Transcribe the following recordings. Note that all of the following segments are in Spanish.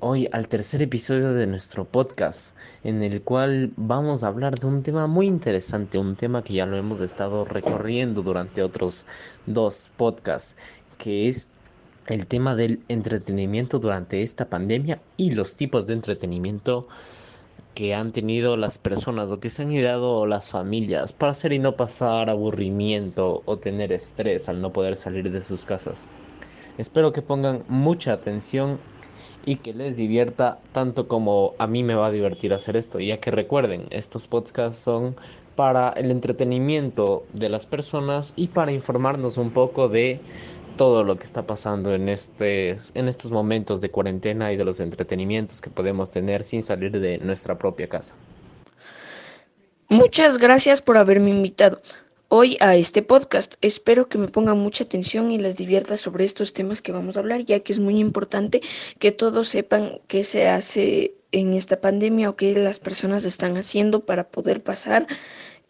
Hoy al tercer episodio de nuestro podcast, en el cual vamos a hablar de un tema muy interesante, un tema que ya lo hemos estado recorriendo durante otros dos podcasts, que es el tema del entretenimiento durante esta pandemia y los tipos de entretenimiento que han tenido las personas o que se han ideado las familias para hacer y no pasar aburrimiento o tener estrés al no poder salir de sus casas. Espero que pongan mucha atención y que les divierta tanto como a mí me va a divertir hacer esto, ya que recuerden, estos podcasts son para el entretenimiento de las personas y para informarnos un poco de todo lo que está pasando en, este, en estos momentos de cuarentena y de los entretenimientos que podemos tener sin salir de nuestra propia casa. Muchas gracias por haberme invitado hoy a este podcast. Espero que me pongan mucha atención y les divierta sobre estos temas que vamos a hablar, ya que es muy importante que todos sepan qué se hace en esta pandemia o qué las personas están haciendo para poder pasar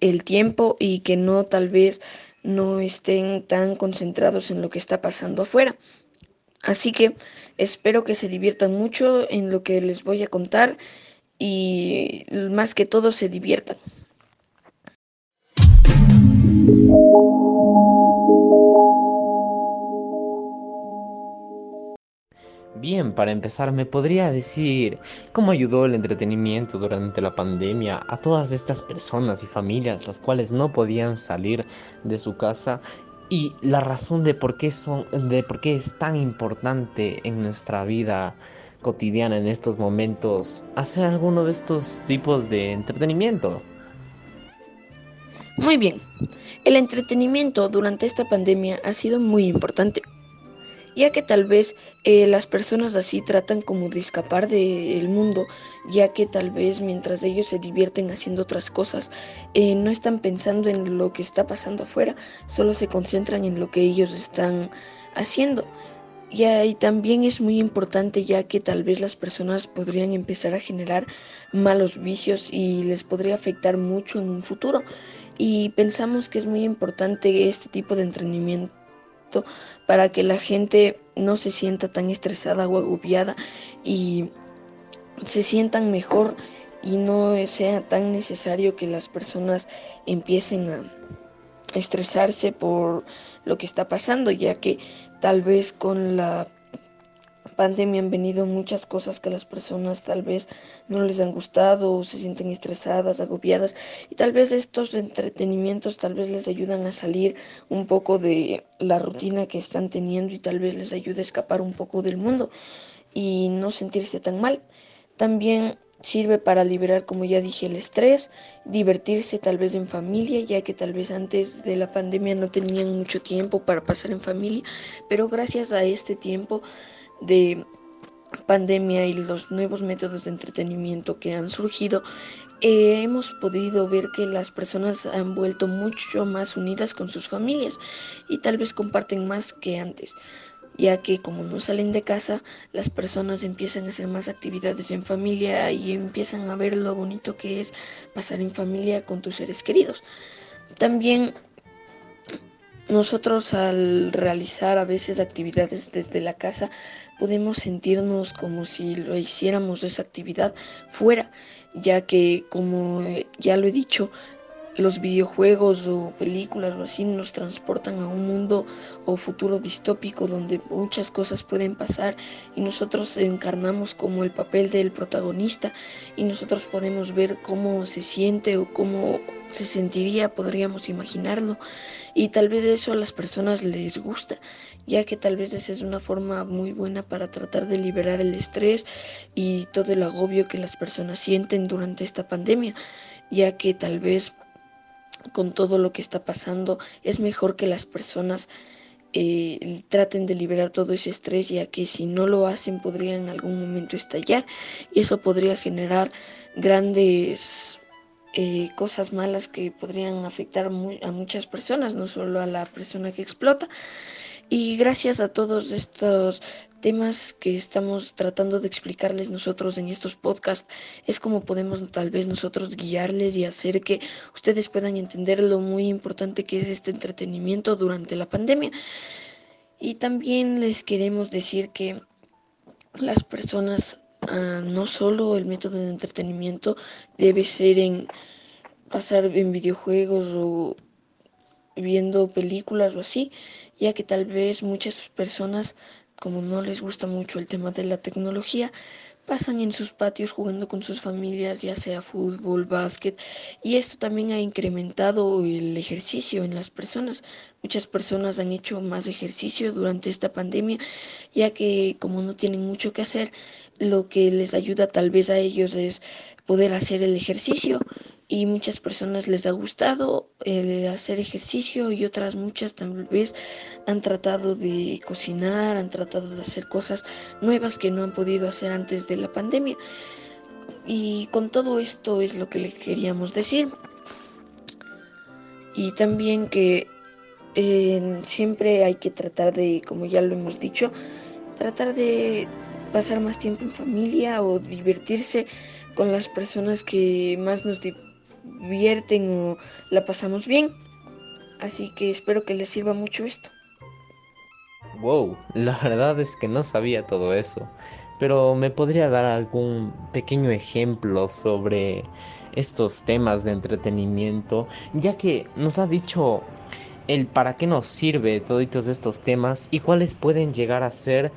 el tiempo y que no tal vez no estén tan concentrados en lo que está pasando afuera. Así que espero que se diviertan mucho en lo que les voy a contar y más que todo se diviertan. Bien, para empezar, ¿me podría decir cómo ayudó el entretenimiento durante la pandemia a todas estas personas y familias las cuales no podían salir de su casa y la razón de por qué son de por qué es tan importante en nuestra vida cotidiana en estos momentos hacer alguno de estos tipos de entretenimiento? Muy bien. El entretenimiento durante esta pandemia ha sido muy importante ya que tal vez eh, las personas así tratan como de escapar del mundo, ya que tal vez mientras ellos se divierten haciendo otras cosas, eh, no están pensando en lo que está pasando afuera, solo se concentran en lo que ellos están haciendo. Y, también es muy importante ya que tal vez las personas podrían empezar a generar malos vicios y les podría afectar mucho en un futuro. Y pensamos que es muy importante este tipo de entrenamiento para que la gente no se sienta tan estresada o agobiada y se sientan mejor y no sea tan necesario que las personas empiecen a estresarse por lo que está pasando, ya que tal vez con la pandemia han venido muchas cosas que las personas tal vez no les han gustado o se sienten estresadas, agobiadas y tal vez estos entretenimientos tal vez les ayudan a salir un poco de la rutina que están teniendo y tal vez les ayude a escapar un poco del mundo y no sentirse tan mal. También sirve para liberar, como ya dije, el estrés, divertirse tal vez en familia, ya que tal vez antes de la pandemia no tenían mucho tiempo para pasar en familia, pero gracias a este tiempo de pandemia y los nuevos métodos de entretenimiento que han surgido, eh, hemos podido ver que las personas han vuelto mucho más unidas con sus familias y tal vez comparten más que antes, ya que como no salen de casa, las personas empiezan a hacer más actividades en familia y empiezan a ver lo bonito que es pasar en familia con tus seres queridos. También nosotros al realizar a veces actividades desde la casa podemos sentirnos como si lo hiciéramos esa actividad fuera, ya que como ya lo he dicho, los videojuegos o películas o así nos transportan a un mundo o futuro distópico donde muchas cosas pueden pasar y nosotros encarnamos como el papel del protagonista y nosotros podemos ver cómo se siente o cómo se sentiría, podríamos imaginarlo. Y tal vez eso a las personas les gusta, ya que tal vez esa es una forma muy buena para tratar de liberar el estrés y todo el agobio que las personas sienten durante esta pandemia, ya que tal vez con todo lo que está pasando, es mejor que las personas eh, traten de liberar todo ese estrés, ya que si no lo hacen podría en algún momento estallar y eso podría generar grandes eh, cosas malas que podrían afectar a muchas personas, no solo a la persona que explota. Y gracias a todos estos temas que estamos tratando de explicarles nosotros en estos podcasts, es como podemos tal vez nosotros guiarles y hacer que ustedes puedan entender lo muy importante que es este entretenimiento durante la pandemia. Y también les queremos decir que las personas, ah, no solo el método de entretenimiento debe ser en pasar en videojuegos o viendo películas o así, ya que tal vez muchas personas, como no les gusta mucho el tema de la tecnología, pasan en sus patios jugando con sus familias, ya sea fútbol, básquet, y esto también ha incrementado el ejercicio en las personas. Muchas personas han hecho más ejercicio durante esta pandemia, ya que como no tienen mucho que hacer, lo que les ayuda tal vez a ellos es poder hacer el ejercicio y muchas personas les ha gustado el hacer ejercicio y otras muchas tal vez han tratado de cocinar, han tratado de hacer cosas nuevas que no han podido hacer antes de la pandemia. Y con todo esto es lo que le queríamos decir. Y también que eh, siempre hay que tratar de, como ya lo hemos dicho, tratar de pasar más tiempo en familia o divertirse con las personas que más nos divierten o la pasamos bien. Así que espero que les sirva mucho esto. Wow, la verdad es que no sabía todo eso. Pero ¿me podría dar algún pequeño ejemplo sobre estos temas de entretenimiento? Ya que nos ha dicho el para qué nos sirve todos estos temas y cuáles pueden llegar a ser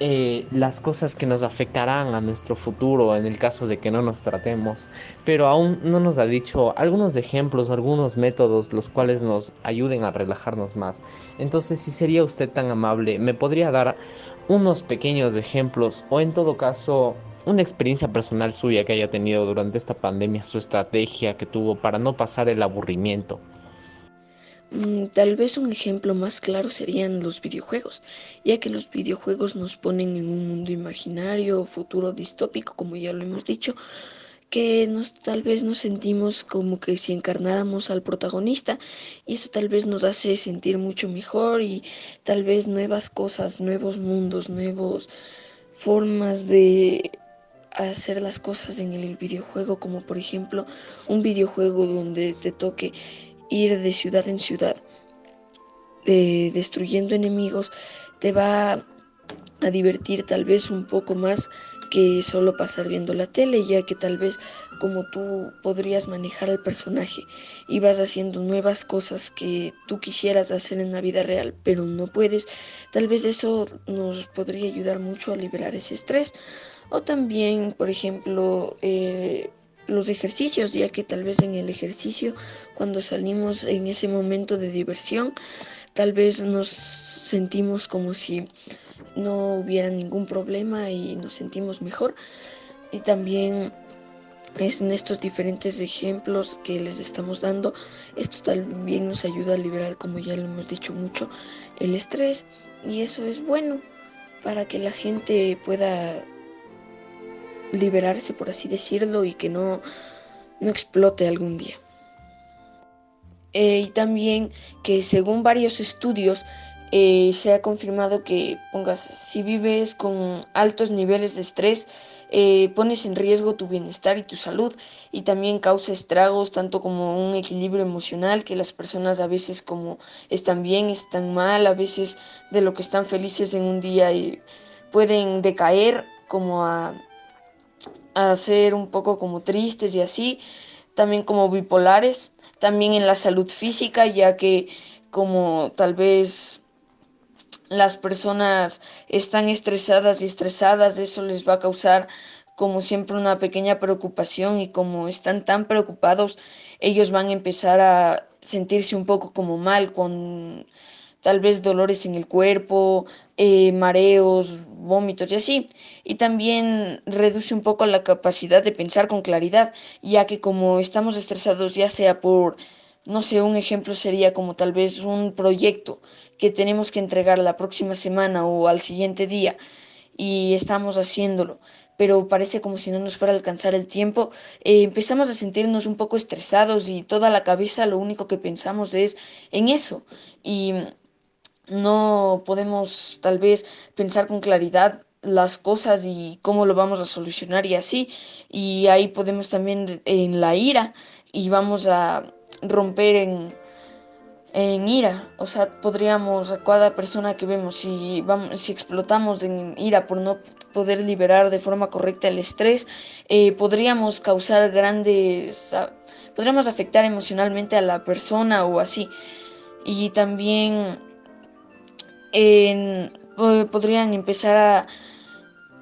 eh, las cosas que nos afectarán a nuestro futuro en el caso de que no nos tratemos, pero aún no nos ha dicho algunos ejemplos, algunos métodos los cuales nos ayuden a relajarnos más. Entonces, si sería usted tan amable, me podría dar unos pequeños ejemplos o en todo caso una experiencia personal suya que haya tenido durante esta pandemia, su estrategia que tuvo para no pasar el aburrimiento. Mm, tal vez un ejemplo más claro serían los videojuegos, ya que los videojuegos nos ponen en un mundo imaginario, futuro distópico, como ya lo hemos dicho, que nos tal vez nos sentimos como que si encarnáramos al protagonista y eso tal vez nos hace sentir mucho mejor y tal vez nuevas cosas, nuevos mundos, nuevas formas de hacer las cosas en el videojuego, como por ejemplo un videojuego donde te toque ir de ciudad en ciudad destruyendo enemigos te va a divertir tal vez un poco más que solo pasar viendo la tele, ya que tal vez como tú podrías manejar al personaje y vas haciendo nuevas cosas que tú quisieras hacer en la vida real, pero no puedes, tal vez eso nos podría ayudar mucho a liberar ese estrés. O también, por ejemplo, eh, los ejercicios, ya que tal vez en el ejercicio, cuando salimos en ese momento de diversión, tal vez nos sentimos como si no hubiera ningún problema y nos sentimos mejor. Y también es en estos diferentes ejemplos que les estamos dando, esto también nos ayuda a liberar, como ya lo hemos dicho mucho, el estrés y eso es bueno para que la gente pueda liberarse, por así decirlo, y que no, no explote algún día. Eh, y también que según varios estudios eh, se ha confirmado que pongas, si vives con altos niveles de estrés, eh, pones en riesgo tu bienestar y tu salud y también causa estragos tanto como un equilibrio emocional que las personas a veces como están bien, están mal, a veces de lo que están felices en un día y pueden decaer como a a ser un poco como tristes y así, también como bipolares, también en la salud física, ya que como tal vez las personas están estresadas y estresadas, eso les va a causar como siempre una pequeña preocupación y como están tan preocupados, ellos van a empezar a sentirse un poco como mal con tal vez dolores en el cuerpo, eh, mareos, vómitos y así. Y también reduce un poco la capacidad de pensar con claridad, ya que como estamos estresados ya sea por, no sé, un ejemplo sería como tal vez un proyecto que tenemos que entregar la próxima semana o al siguiente día y estamos haciéndolo pero parece como si no nos fuera a alcanzar el tiempo, eh, empezamos a sentirnos un poco estresados y toda la cabeza lo único que pensamos es en eso. Y no podemos tal vez pensar con claridad las cosas y cómo lo vamos a solucionar y así. Y ahí podemos también en la ira y vamos a romper en, en ira, o sea, podríamos a cada persona que vemos, si, vamos, si explotamos en ira por no poder liberar de forma correcta el estrés, eh, podríamos causar grandes, podríamos afectar emocionalmente a la persona o así. Y también podrían empezar a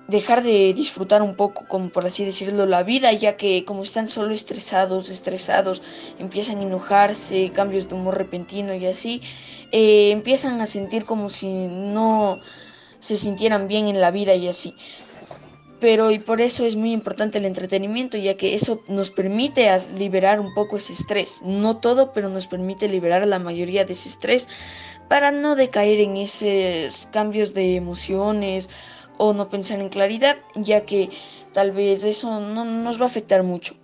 dejar de disfrutar un poco, como por así decirlo, la vida, ya que como están solo estresados, estresados, empiezan a enojarse, cambios de humor repentino y así, eh, empiezan a sentir como si no se sintieran bien en la vida y así. Pero y por eso es muy importante el entretenimiento, ya que eso nos permite liberar un poco ese estrés. No todo, pero nos permite liberar la mayoría de ese estrés para no decaer en esos cambios de emociones o no pensar en claridad, ya que tal vez eso no nos va a afectar mucho.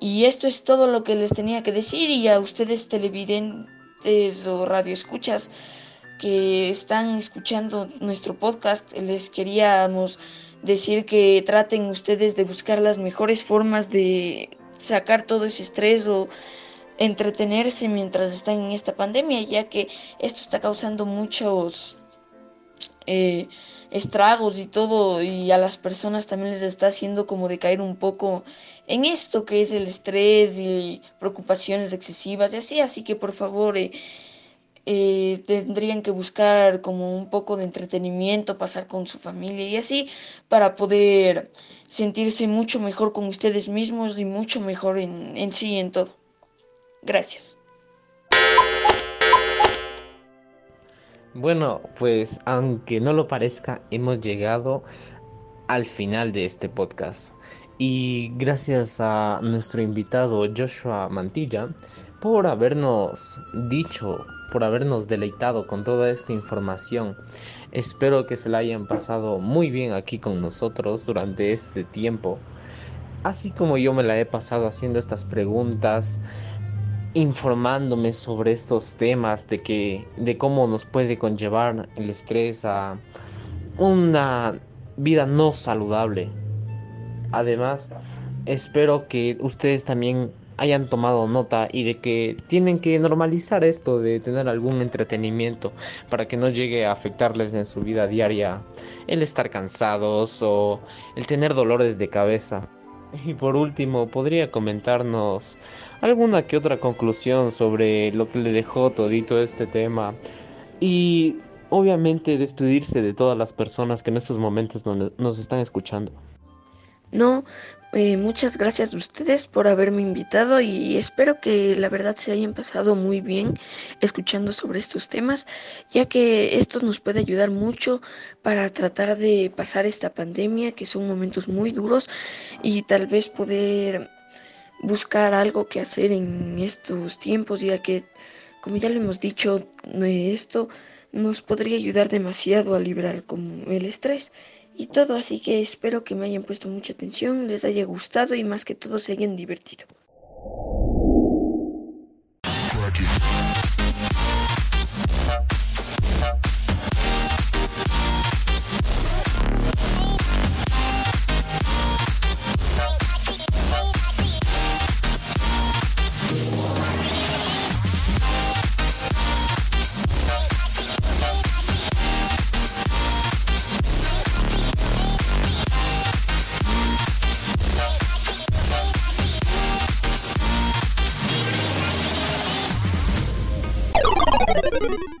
Y esto es todo lo que les tenía que decir y a ustedes televidentes o radioescuchas que están escuchando nuestro podcast, les queríamos decir que traten ustedes de buscar las mejores formas de sacar todo ese estrés o entretenerse mientras están en esta pandemia, ya que esto está causando muchos eh, estragos y todo, y a las personas también les está haciendo como decaer un poco en esto que es el estrés y preocupaciones excesivas y así, así que por favor eh, eh, tendrían que buscar como un poco de entretenimiento, pasar con su familia y así, para poder sentirse mucho mejor con ustedes mismos y mucho mejor en, en sí, en todo. Gracias. Bueno, pues aunque no lo parezca, hemos llegado al final de este podcast. Y gracias a nuestro invitado Joshua Mantilla por habernos dicho, por habernos deleitado con toda esta información. Espero que se la hayan pasado muy bien aquí con nosotros durante este tiempo. Así como yo me la he pasado haciendo estas preguntas, informándome sobre estos temas de que de cómo nos puede conllevar el estrés a una vida no saludable. Además, espero que ustedes también hayan tomado nota y de que tienen que normalizar esto de tener algún entretenimiento para que no llegue a afectarles en su vida diaria el estar cansados o el tener dolores de cabeza. Y por último, podría comentarnos alguna que otra conclusión sobre lo que le dejó todito este tema y obviamente despedirse de todas las personas que en estos momentos nos están escuchando. No, eh, muchas gracias a ustedes por haberme invitado y espero que la verdad se hayan pasado muy bien escuchando sobre estos temas, ya que esto nos puede ayudar mucho para tratar de pasar esta pandemia, que son momentos muy duros, y tal vez poder buscar algo que hacer en estos tiempos, ya que, como ya le hemos dicho, esto nos podría ayudar demasiado a liberar como el estrés y todo, así que espero que me hayan puesto mucha atención, les haya gustado y más que todo se hayan divertido.